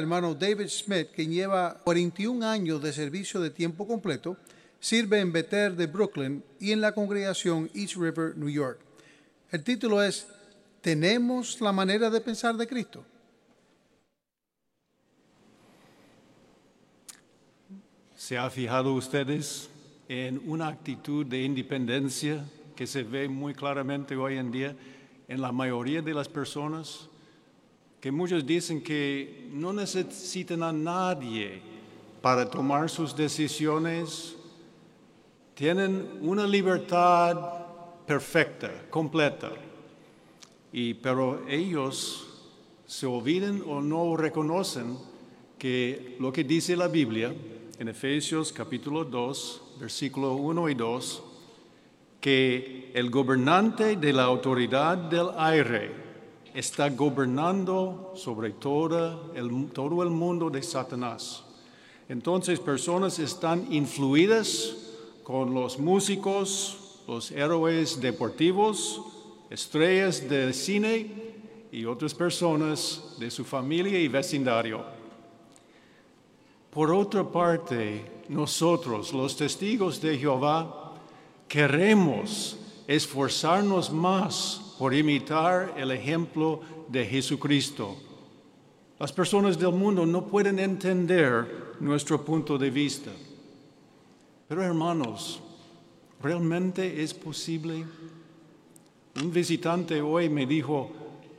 hermano David Smith, quien lleva 41 años de servicio de tiempo completo, sirve en Bethel de Brooklyn y en la congregación East River, New York. El título es ¿Tenemos la manera de pensar de Cristo? ¿Se ha fijado ustedes en una actitud de independencia que se ve muy claramente hoy en día en la mayoría de las personas? Que muchos dicen que no necesitan a nadie para tomar sus decisiones. Tienen una libertad perfecta, completa. Y, pero ellos se olvidan o no reconocen que lo que dice la Biblia en Efesios capítulo 2, versículo 1 y 2, que el gobernante de la autoridad del aire está gobernando sobre todo el, todo el mundo de Satanás. Entonces personas están influidas con los músicos, los héroes deportivos, estrellas del cine y otras personas de su familia y vecindario. Por otra parte, nosotros, los testigos de Jehová, queremos esforzarnos más por imitar el ejemplo de Jesucristo. Las personas del mundo no pueden entender nuestro punto de vista. Pero hermanos, ¿realmente es posible? Un visitante hoy me dijo,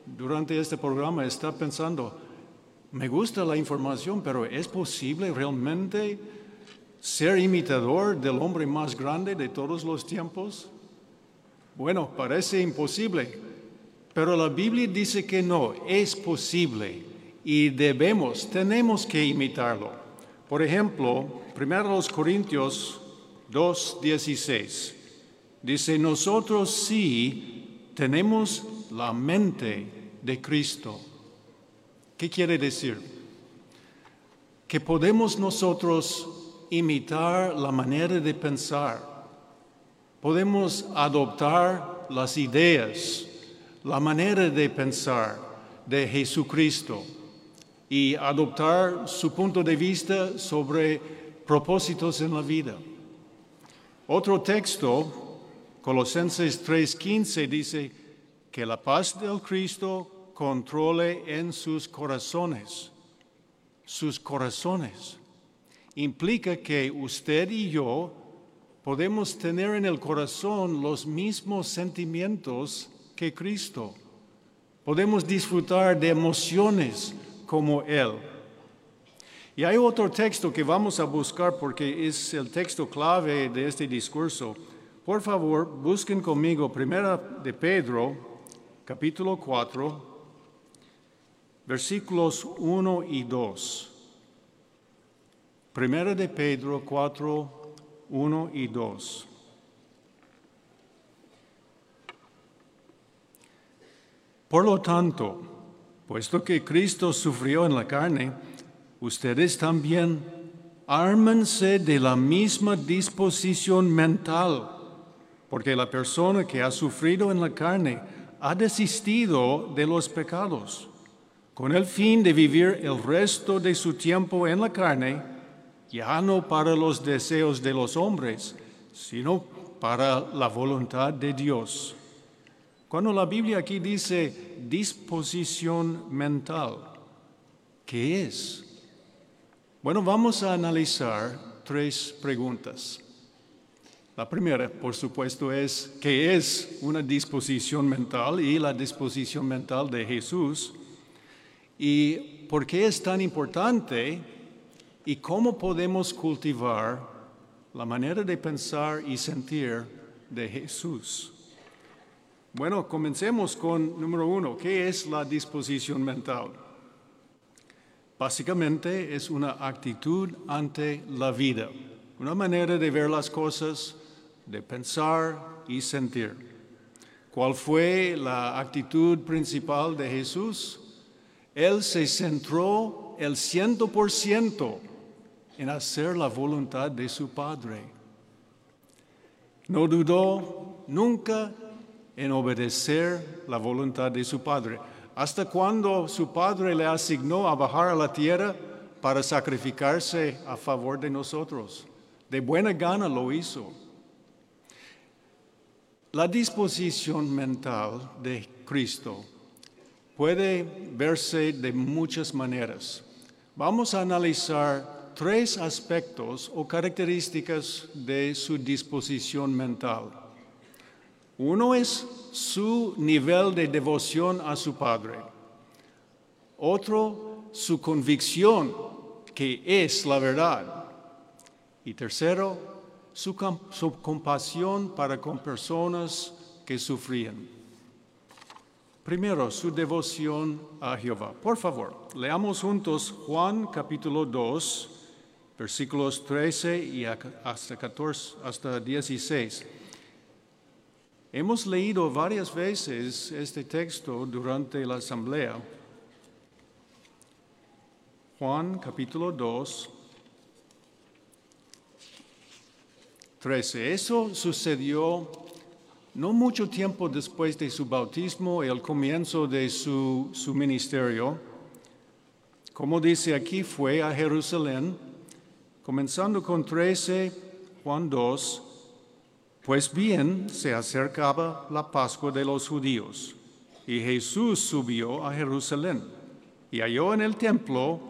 durante este programa está pensando, me gusta la información, pero ¿es posible realmente ser imitador del hombre más grande de todos los tiempos? Bueno, parece imposible, pero la Biblia dice que no, es posible y debemos, tenemos que imitarlo. Por ejemplo, 1 Corintios 2.16 dice, nosotros sí tenemos la mente de Cristo. ¿Qué quiere decir? Que podemos nosotros imitar la manera de pensar, podemos adoptar las ideas, la manera de pensar de Jesucristo y adoptar su punto de vista sobre propósitos en la vida. Otro texto, Colosenses 3:15, dice que la paz del Cristo controle en sus corazones. Sus corazones. Implica que usted y yo podemos tener en el corazón los mismos sentimientos que Cristo. Podemos disfrutar de emociones como Él. Y hay otro texto que vamos a buscar porque es el texto clave de este discurso. Por favor, busquen conmigo Primera de Pedro, capítulo 4, versículos 1 y 2. Primera de Pedro 4, 1 y 2. Por lo tanto, puesto que Cristo sufrió en la carne, ustedes también ármense de la misma disposición mental, porque la persona que ha sufrido en la carne ha desistido de los pecados con el fin de vivir el resto de su tiempo en la carne, ya no para los deseos de los hombres, sino para la voluntad de Dios. Cuando la Biblia aquí dice disposición mental, ¿qué es? Bueno, vamos a analizar tres preguntas. La primera, por supuesto, es qué es una disposición mental y la disposición mental de Jesús y por qué es tan importante y cómo podemos cultivar la manera de pensar y sentir de Jesús. Bueno, comencemos con número uno. ¿Qué es la disposición mental? Básicamente es una actitud ante la vida, una manera de ver las cosas, de pensar y sentir. ¿Cuál fue la actitud principal de Jesús? Él se centró el ciento por ciento en hacer la voluntad de su Padre. No dudó nunca en obedecer la voluntad de su Padre. hasta cuando su padre le asignó a bajar a la tierra para sacrificarse a favor de nosotros. De buena gana lo hizo. La disposición mental de Cristo puede verse de muchas maneras. Vamos a analizar tres aspectos o características de su disposición mental. Uno es su nivel de devoción a su Padre. Otro, su convicción que es la verdad. Y tercero, su, compasión para con personas que sufrían. Primero, su devoción a Jehová. Por favor, leamos juntos Juan capítulo 2, versículos 13 y hasta 14, hasta 16. Hemos leído varias veces este texto durante la asamblea. Juan capítulo 2, 13. Eso sucedió no mucho tiempo después de su bautismo y el comienzo de su, su ministerio. Como dice aquí, fue a Jerusalén, comenzando con 13, Juan 2, pues bien se acercaba la Pascua de los judíos, y Jesús subió a Jerusalén, y halló en el templo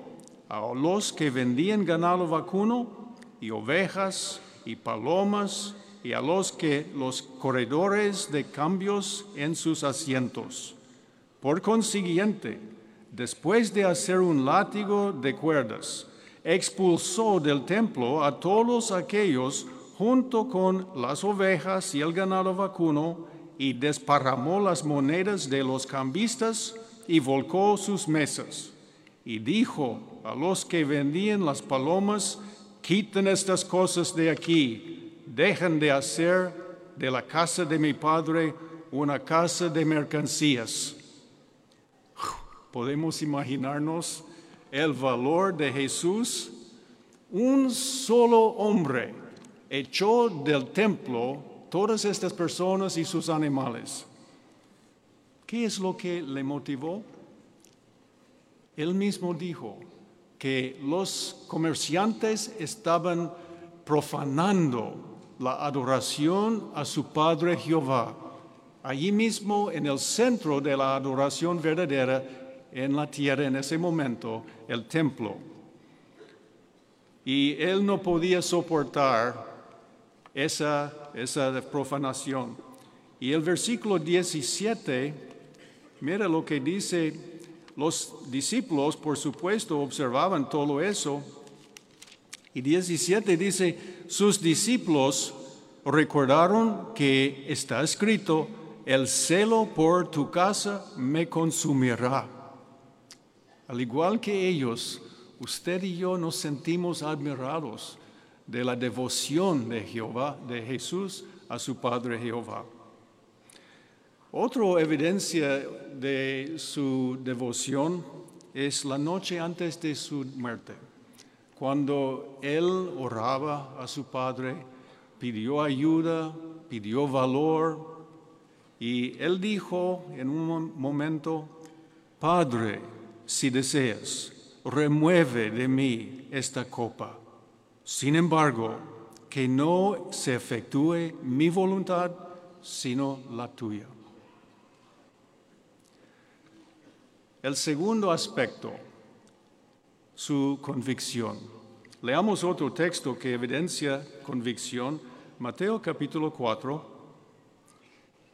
a los que vendían ganado vacuno y ovejas y palomas y a los que los corredores de cambios en sus asientos. Por consiguiente, después de hacer un látigo de cuerdas, expulsó del templo a todos aquellos junto con las ovejas y el ganado vacuno y desparramó las monedas de los cambistas y volcó sus mesas. Y dijo a los que vendían las palomas quiten estas cosas de aquí, dejen de hacer de la casa de mi padre una casa de mercancías. Podemos imaginarnos el valor de Jesús. Un solo hombre echó del templo todas estas personas y sus animales. ¿Qué es lo que le motivó? Él mismo dijo, que los comerciantes estaban profanando la adoración a su Padre Jehová, allí mismo en el centro de la adoración verdadera en la tierra en ese momento, el templo. Y él no podía soportar esa, esa profanación. Y el versículo 17, mira lo que dice los discípulos, por supuesto, observaban todo eso. Y 17 dice, sus discípulos recordaron que está escrito, el celo por tu casa me consumirá. Al igual que ellos, usted y yo nos sentimos admirados de la devoción de Jehová, de Jesús a su Padre Jehová. Otra evidencia de su devoción es la noche antes de su muerte, cuando él oraba a su padre, pidió ayuda, pidió valor, y él dijo en un momento, Padre, si deseas, remueve de mí esta copa. Sin embargo, que no se efectúe mi voluntad, sino la tuya. El segundo aspecto, su convicción. Leamos otro texto que evidencia convicción, Mateo capítulo 4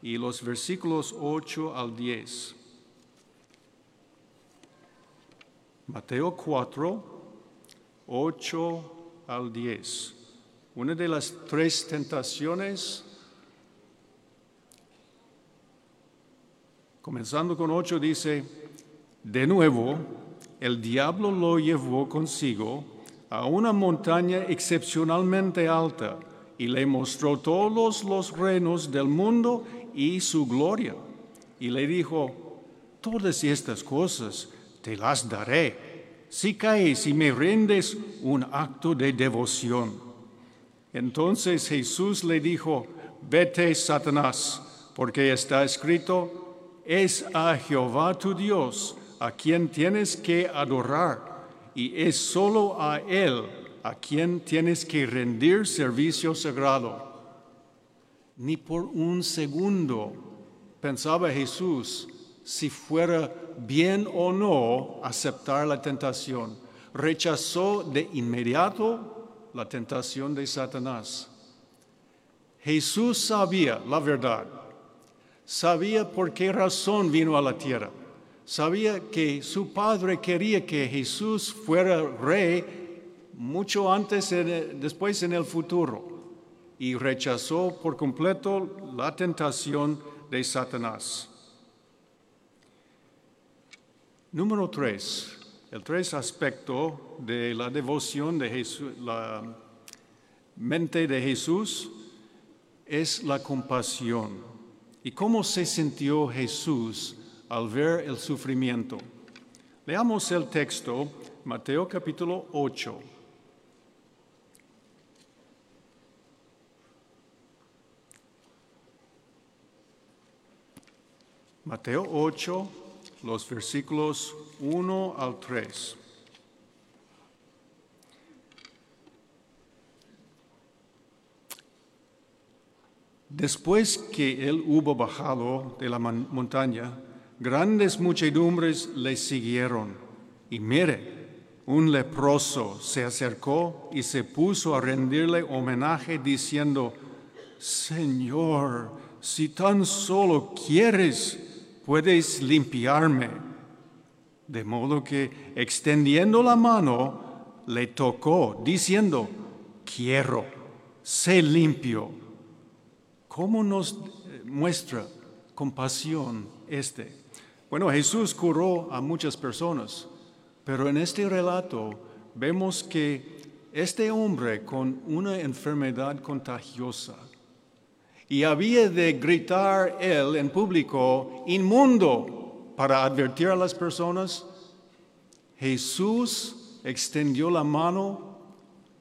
y los versículos 8 al 10. Mateo 4, 8 al 10. Una de las tres tentaciones, comenzando con 8, dice, de nuevo, el diablo lo llevó consigo a una montaña excepcionalmente alta y le mostró todos los reinos del mundo y su gloria. Y le dijo, todas estas cosas te las daré si caes y me rindes un acto de devoción. Entonces Jesús le dijo, vete Satanás, porque está escrito, es a Jehová tu Dios a quien tienes que adorar y es solo a Él a quien tienes que rendir servicio sagrado. Ni por un segundo pensaba Jesús si fuera bien o no aceptar la tentación. Rechazó de inmediato la tentación de Satanás. Jesús sabía la verdad, sabía por qué razón vino a la tierra, sabía que su padre quería que Jesús fuera rey mucho antes, después en el futuro, y rechazó por completo la tentación de Satanás. Número tres, el tres aspecto de la devoción de Jesús, la mente de Jesús es la compasión. ¿Y cómo se sintió Jesús al ver el sufrimiento? Leamos el texto, Mateo capítulo 8. Mateo 8, los versículos 1 al 3. Después que él hubo bajado de la montaña, grandes muchedumbres le siguieron. Y mire, un leproso se acercó y se puso a rendirle homenaje diciendo, Señor, si tan solo quieres, puedes limpiarme. De modo que extendiendo la mano, le tocó, diciendo, quiero, sé limpio. ¿Cómo nos muestra compasión este? Bueno, Jesús curó a muchas personas, pero en este relato vemos que este hombre con una enfermedad contagiosa, y había de gritar él en público, inmundo, para advertir a las personas. Jesús extendió la mano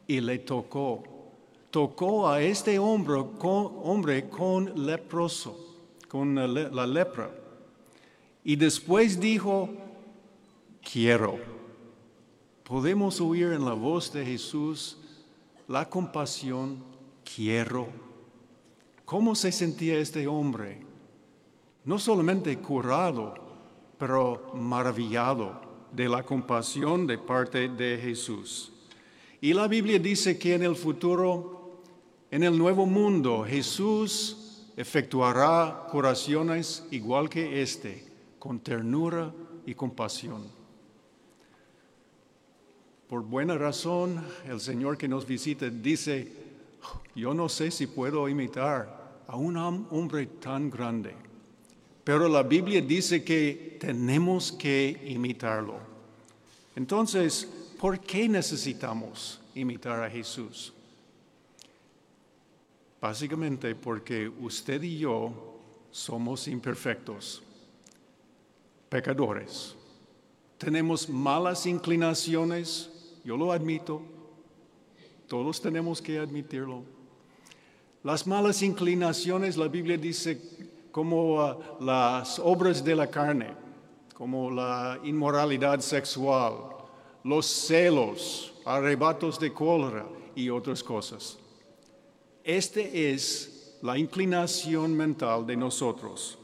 y le tocó. Tocó a este hombre con, hombre con leproso, con la lepra. Y después dijo, quiero. Podemos oír en la voz de Jesús la compasión, quiero ¿Cómo se sentía este hombre? No solamente curado, pero maravillado de la compasión de parte de Jesús. Y la Biblia dice que en el futuro, en el nuevo mundo, Jesús efectuará curaciones igual que este, con ternura y compasión. Por buena razón, el Señor que nos visita dice, yo no sé si puedo imitar a un hombre tan grande, pero la Biblia dice que tenemos que imitarlo. Entonces, ¿por qué necesitamos imitar a Jesús? Básicamente porque usted y yo somos imperfectos, pecadores. Tenemos malas inclinaciones, yo lo admito, todos tenemos que admitirlo. Las malas inclinaciones, la Biblia dice, como uh, las obras de la carne, como la inmoralidad sexual, los celos, arrebatos de cólera y otras cosas. Este es la inclinación mental de nosotros.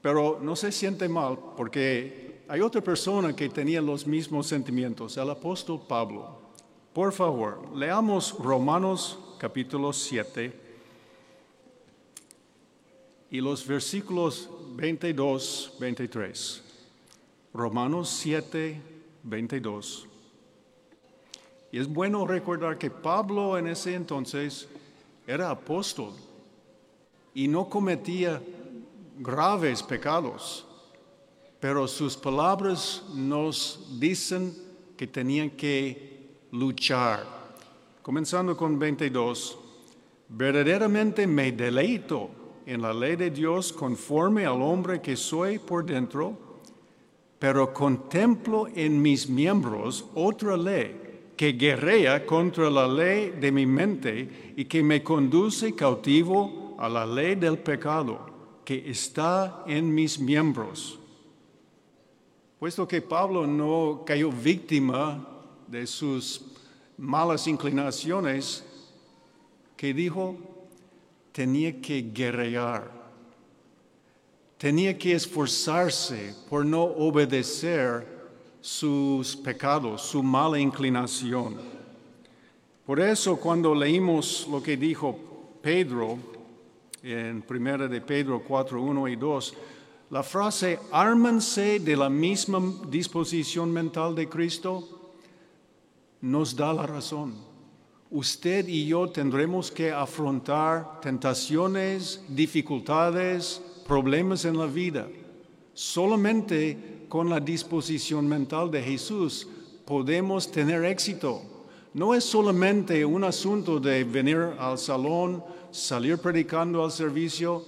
Pero no se siente mal porque hay otra persona que tenía los mismos sentimientos, el apóstol Pablo. Por favor, leamos Romanos capítulo 7 y los versículos 22, 23. Romanos 7, 22. Y es bueno recordar que Pablo en ese entonces era apóstol y no cometía graves pecados, pero sus palabras nos dicen que tenían que luchar. Comenzando con 22, verdaderamente me deleito en la ley de Dios conforme al hombre que soy por dentro, pero contemplo en mis miembros otra ley que guerrea contra la ley de mi mente y que me conduce cautivo a la ley del pecado que está en mis miembros. Puesto que Pablo no cayó víctima de sus malas inclinaciones, que dijo, tenía que guerrear, tenía que esforzarse por no obedecer sus pecados, su mala inclinación. Por eso cuando leímos lo que dijo Pedro en 1 de Pedro 4, 1 y 2, la frase ármense de la misma disposición mental de Cristo nos da la razón. Usted y yo tendremos que afrontar tentaciones, dificultades, problemas en la vida. Solamente con la disposición mental de Jesús podemos tener éxito. No es solamente un asunto de venir al salón, salir predicando al servicio.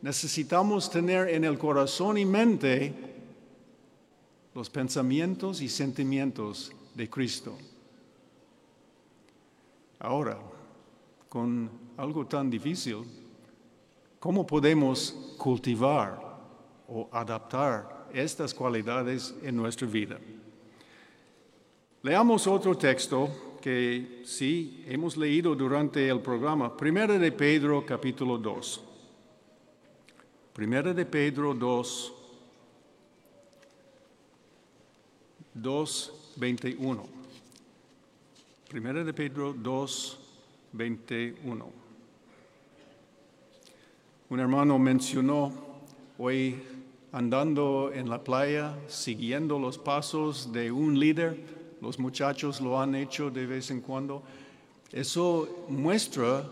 Necesitamos tener en el corazón y mente los pensamientos y sentimientos de Cristo. Ahora, con algo tan difícil, ¿cómo podemos cultivar o adaptar estas cualidades en nuestra vida? Leamos otro texto que sí hemos leído durante el programa, Primera de Pedro capítulo 2. Primera de Pedro 2, 2, 21. Primera de Pedro 2, 21. Un hermano mencionó hoy andando en la playa, siguiendo los pasos de un líder, los muchachos lo han hecho de vez en cuando. Eso muestra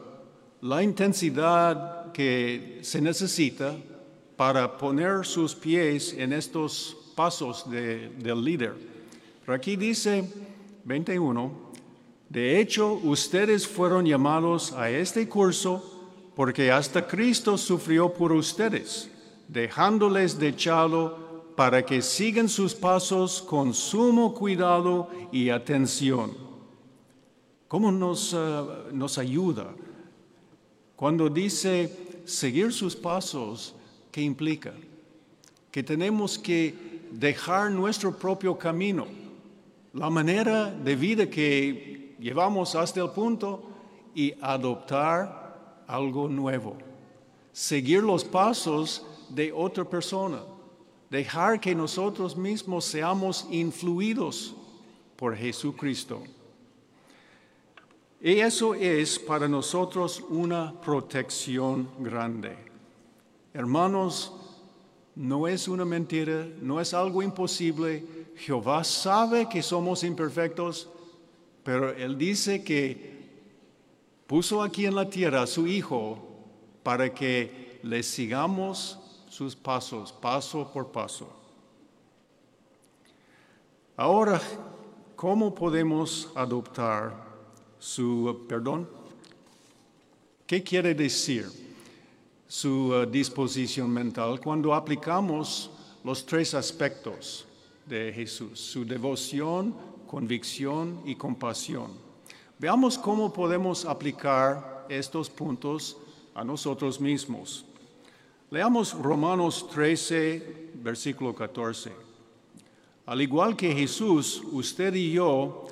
la intensidad que se necesita para poner sus pies en estos pasos del líder. Pero aquí dice 21, de hecho ustedes fueron llamados a este curso porque hasta Cristo sufrió por ustedes, dejándoles de echado para que sigan sus pasos con sumo cuidado y atención. ¿Cómo nos, eh, nos ayuda? Cuando dice seguir sus pasos, ¿qué implica? Que tenemos que dejar nuestro propio camino la manera de vida que llevamos hasta el punto y adoptar algo nuevo. Seguir los pasos de otra persona. Dejar que nosotros mismos seamos influidos por Jesucristo. Y eso es para nosotros una protección grande. Hermanos, no es una mentira, no es algo imposible Jehová sabe que somos imperfectos, pero Él dice que puso aquí en la tierra a su Hijo para que le sigamos sus pasos, paso por paso. Ahora, ¿cómo podemos adoptar su perdón? ¿Qué quiere decir su uh, disposición mental cuando aplicamos los tres aspectos? De Jesús, su devoción, convicción y compasión. Veamos cómo podemos aplicar estos puntos a nosotros mismos. Leamos Romanos 13, versículo 14. Al igual que Jesús, usted y yo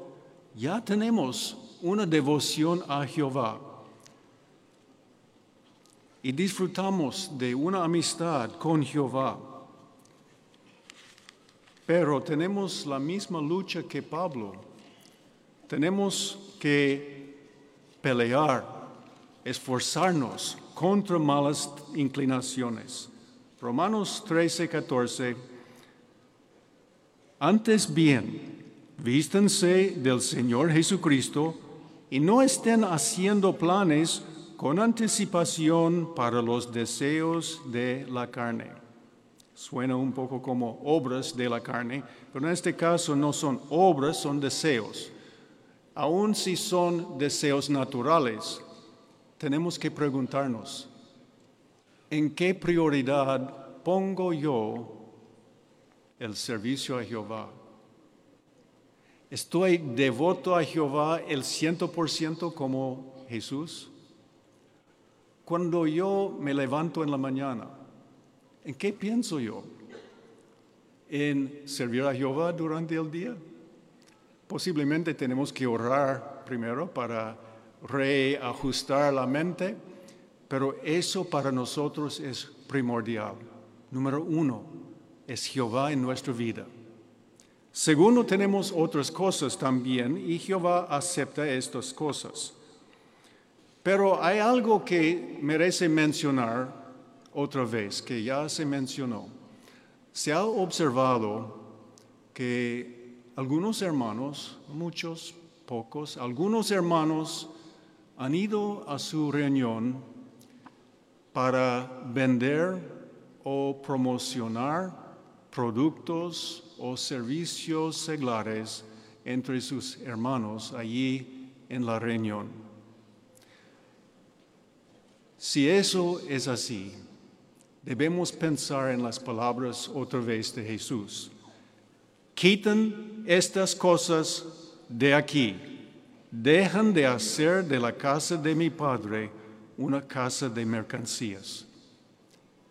ya tenemos una devoción a Jehová y disfrutamos de una amistad con Jehová. Pero tenemos la misma lucha que Pablo. Tenemos que pelear, esforzarnos contra malas inclinaciones. Romanos 13, 14. Antes bien, vístanse del Señor Jesucristo y no estén haciendo planes con anticipación para los deseos de la carne Suena un poco como obras de la carne, pero en este caso no son obras, son deseos. Aun si son deseos naturales, tenemos que preguntarnos, ¿en qué prioridad pongo yo el servicio a Jehová? ¿Estoy devoto a Jehová el ciento por ciento como Jesús? Cuando yo me levanto en la mañana, ¿En qué pienso yo? ¿En servir a Jehová durante el día? Posiblemente tenemos que orar primero para reajustar la mente, pero eso para nosotros es primordial. Número uno, es Jehová en nuestra vida. Segundo, tenemos otras cosas también y Jehová acepta estas cosas. Pero hay algo que merece mencionar otra vez, que ya se mencionó. Se ha observado que algunos hermanos, muchos, pocos, algunos hermanos han ido a su reunión para vender o promocionar productos o servicios seglares entre sus hermanos allí en la reunión. Si eso es así, debemos pensar en las palabras otra vez de Jesús. Quiten estas cosas de aquí. Dejan de hacer de la casa de mi Padre una casa de mercancías.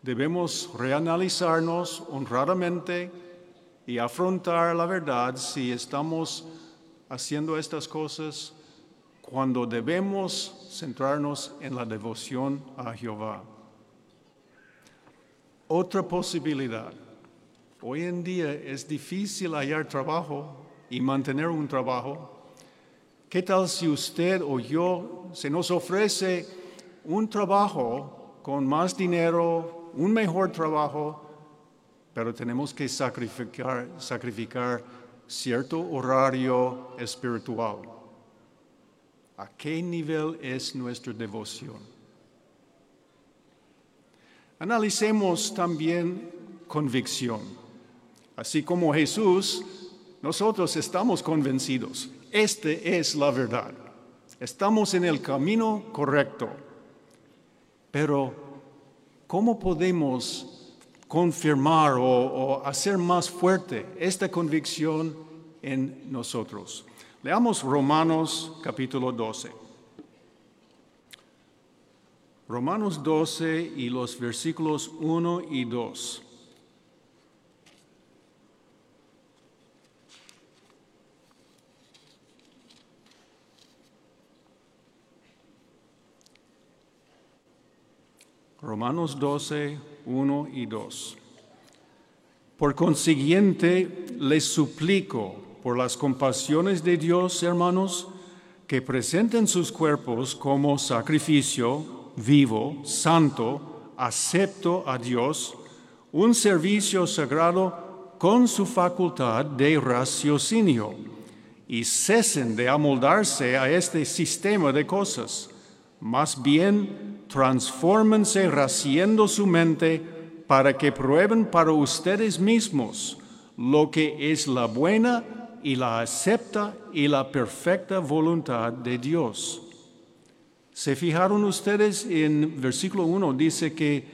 Debemos reanalizarnos honradamente y afrontar la verdad si estamos haciendo estas cosas cuando debemos centrarnos en la devoción a Jehová. Otra posibilidad. Hoy en día es difícil hallar trabajo y mantener un trabajo. ¿Qué tal si usted o yo se nos ofrece un trabajo con más dinero, un mejor trabajo, pero tenemos que sacrificar, sacrificar cierto horario espiritual. ¿A qué nivel es nuestra devoción? Analicemos también convicción. Así como Jesús, nosotros estamos convencidos. Este es la verdad. Estamos en el camino correcto. Pero, ¿cómo podemos confirmar o, hacer más fuerte esta convicción en nosotros. Leamos Romanos capítulo 12. Romanos 12 y los versículos 1 y 2. Romanos 12, 1 y 2. Por consiguiente, les suplico, por las compasiones de Dios, hermanos, que presenten sus cuerpos como sacrificio vivo, santo, acepto a Dios, un servicio sagrado con su facultad de raciocinio, y cesen de amoldarse a este sistema de cosas. Más bien, transfórmense raciendo su mente para que prueben para ustedes mismos lo que es la buena y la acepta y la perfecta voluntad de Dios. ¿Se fijaron ustedes en versículo 1? Dice que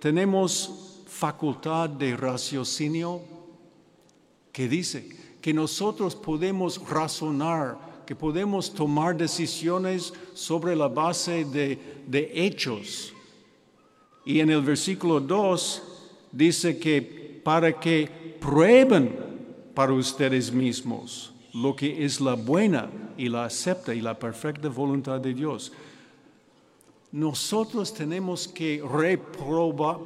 tenemos facultad de raciocinio. que dice? Que nosotros podemos razonar que podemos tomar decisiones sobre la base de, de hechos. Y en el versículo 2 dice que para que prueben para ustedes mismos lo que es la buena y la acepta y la perfecta voluntad de Dios. Nosotros tenemos que reprobar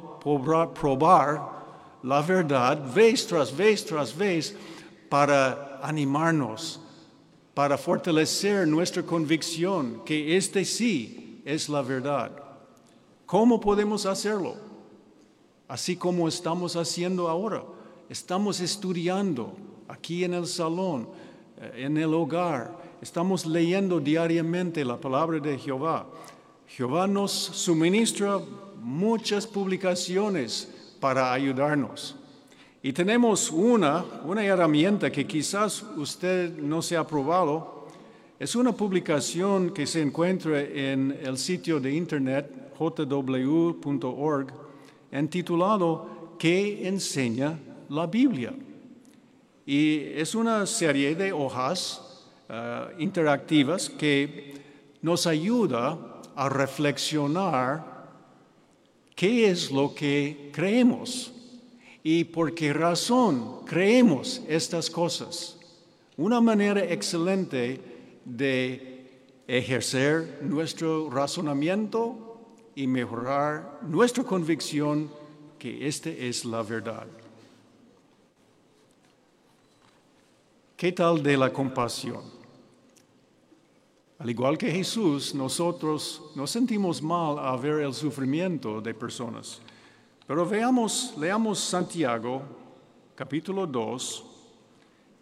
probar la verdad vez tras vez tras vez para animarnos para fortalecer nuestra convicción que este sí es la verdad. ¿Cómo podemos hacerlo? Así como estamos haciendo ahora. Estamos estudiando aquí en el salón, eh, en el hogar. Estamos leyendo diariamente la palabra de Jehová. Jehová nos suministra muchas publicaciones para ayudarnos. Y tenemos una, una herramienta que quizás usted no se ha probado. Es una publicación que se encuentra en el sitio de internet jw.org, intitulado ¿Qué enseña la Biblia? Y es una serie de hojas eh, interactivas que nos ayuda a reflexionar qué es lo que creemos y por qué razón creemos estas cosas. Una manera excelente de ejercer nuestro razonamiento y mejorar nuestra convicción que esta es la verdad. ¿Qué tal de la compasión? Al igual que Jesús, nosotros nos sentimos mal a ver el sufrimiento de personas. Pero veamos, leamos Santiago, capítulo 2,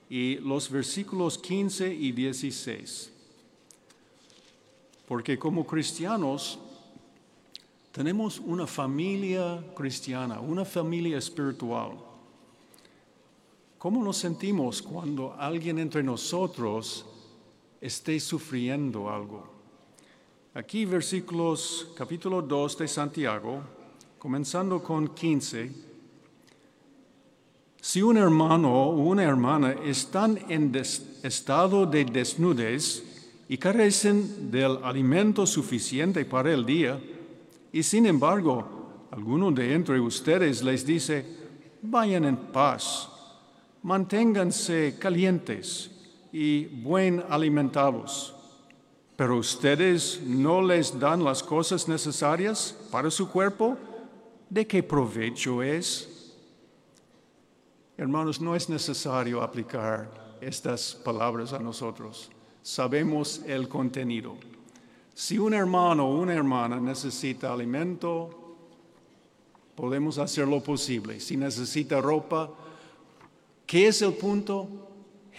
y los versículos 15 y 16. Porque como cristianos tenemos una familia cristiana, una familia espiritual. ¿Cómo nos sentimos cuando alguien entre nosotros esté sufriendo algo? Aquí versículos capítulo 2 de Santiago, comenzando con 15. Si un hermano o una hermana están en estado de desnudez y carecen del alimento suficiente para el día, y sin embargo alguno de entre ustedes les dice, vayan en paz manténganse calientes y buen alimentados. Pero ustedes no les dan las cosas necesarias para su cuerpo, ¿de qué provecho es? Hermanos, no es necesario aplicar estas palabras a nosotros. Sabemos el contenido. Si un hermano o una hermana necesita alimento, podemos hacer lo posible. Si necesita ropa, ¿Qué es el punto?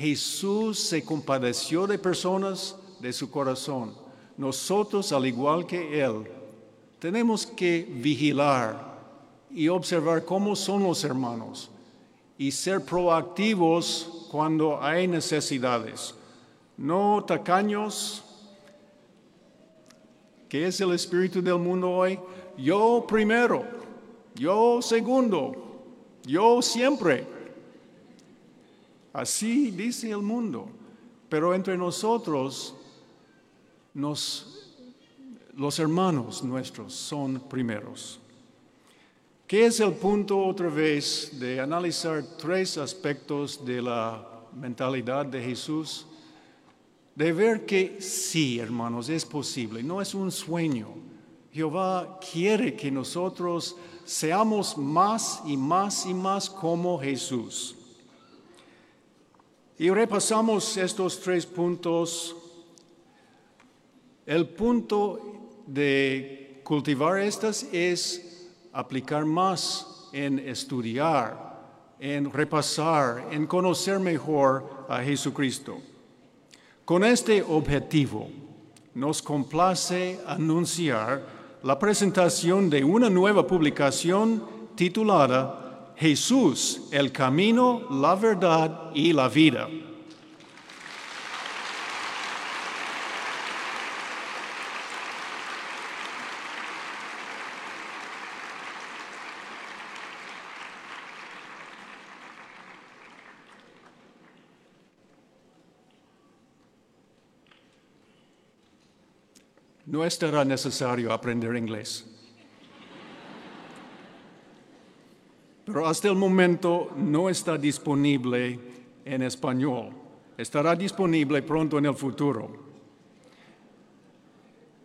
Jesús se compadeció de personas de su corazón. Nosotros, al igual que Él, tenemos que vigilar y observar cómo son los hermanos y ser proactivos cuando hay necesidades. No tacaños, ¿Qué es el espíritu del mundo hoy? Yo primero, yo segundo, yo siempre. Así dice el mundo. Pero entre nosotros, los hermanos nuestros son primeros. ¿Qué es el punto otra vez de analizar tres aspectos de la mentalidad de Jesús? De ver que sí, hermanos, es posible, no es un sueño. Jehová quiere que nosotros seamos más y más y más como Jesús. Y repasamos estos tres puntos. El punto de cultivar estas es aplicar más en estudiar, en repasar, en conocer mejor a Jesucristo. Con este objetivo, nos complace anunciar la presentación de una nueva publicación titulada Jesús, el camino, la verdad y la vida. No estará necesario aprender inglés. Pero hasta el momento no está disponible en español. Estará disponible pronto en el futuro.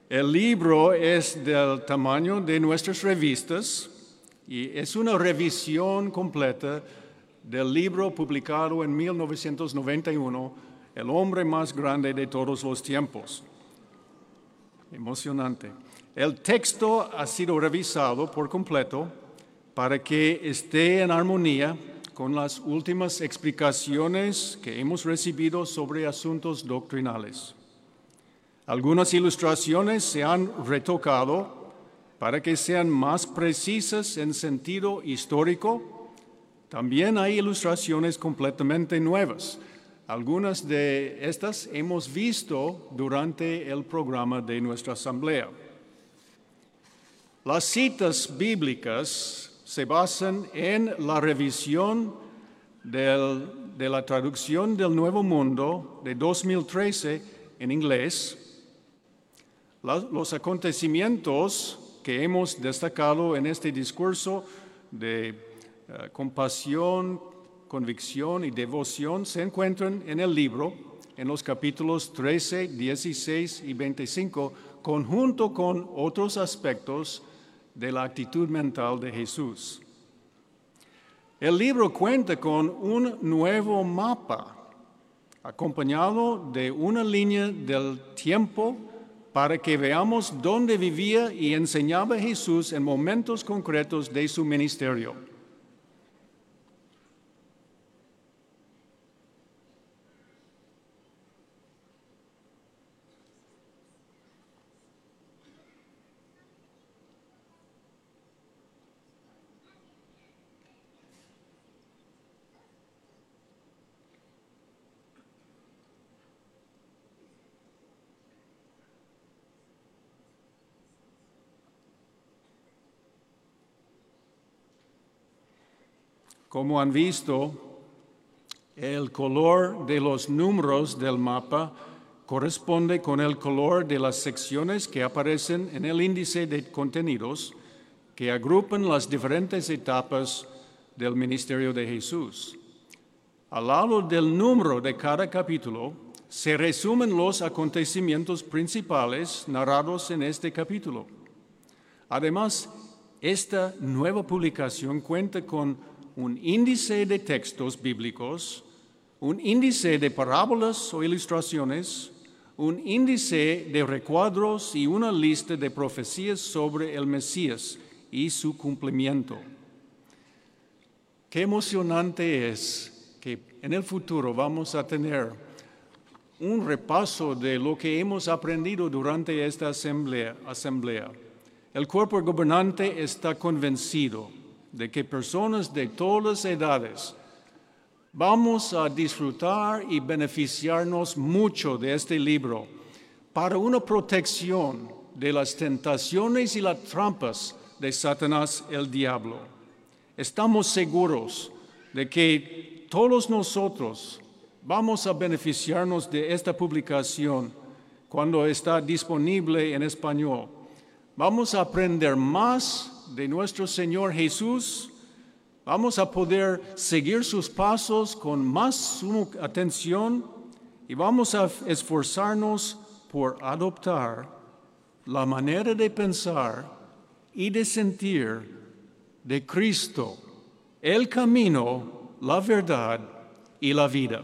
El libro es del tamaño de nuestras revistas y es una revisión completa del libro publicado en 1991, El hombre más grande de todos los tiempos. Emocionante. El texto ha sido revisado por completo para que esté en armonía con las últimas explicaciones que hemos recibido sobre asuntos doctrinales. Algunas ilustraciones se han retocado para que sean más precisas en sentido histórico. También hay ilustraciones completamente nuevas. Algunas de estas hemos visto durante el programa de nuestra asamblea. Las citas bíblicas se basan en la revisión de la traducción del Nuevo Mundo de 2013 en inglés. los acontecimientos que hemos destacado en este discurso de eh, compasión, convicción y devoción se encuentran en el libro, en los capítulos 13, 16 y 25, conjunto con otros aspectos de la actitud mental de Jesús. El libro cuenta con un nuevo mapa, acompañado de una línea del tiempo para que veamos dónde vivía y enseñaba Jesús en momentos concretos de su ministerio. Como han visto, el color de los números del mapa corresponde con el color de las secciones que aparecen en el índice de contenidos que agrupan las diferentes etapas del ministerio de Jesús. Al lado del número de cada capítulo se resumen los acontecimientos principales narrados en este capítulo. Además, esta nueva publicación cuenta con un índice de textos bíblicos, un índice de parábolas o ilustraciones, un índice de recuadros y una lista de profecías sobre el Mesías y su cumplimiento. Qué emocionante es que en el futuro vamos a tener un repaso de lo que hemos aprendido durante esta asamblea. El cuerpo gobernante está convencido de que personas de todas edades vamos a disfrutar y beneficiarnos mucho de este libro para una protección de las tentaciones y las trampas de Satanás el diablo. Estamos seguros de que todos nosotros vamos a beneficiarnos de esta publicación cuando está disponible en español. Vamos a aprender más de nuestro Señor Jesús, vamos a poder seguir sus pasos con más atención y vamos a esforzarnos por adoptar la manera de pensar y de sentir de Cristo, el camino, la verdad y la vida.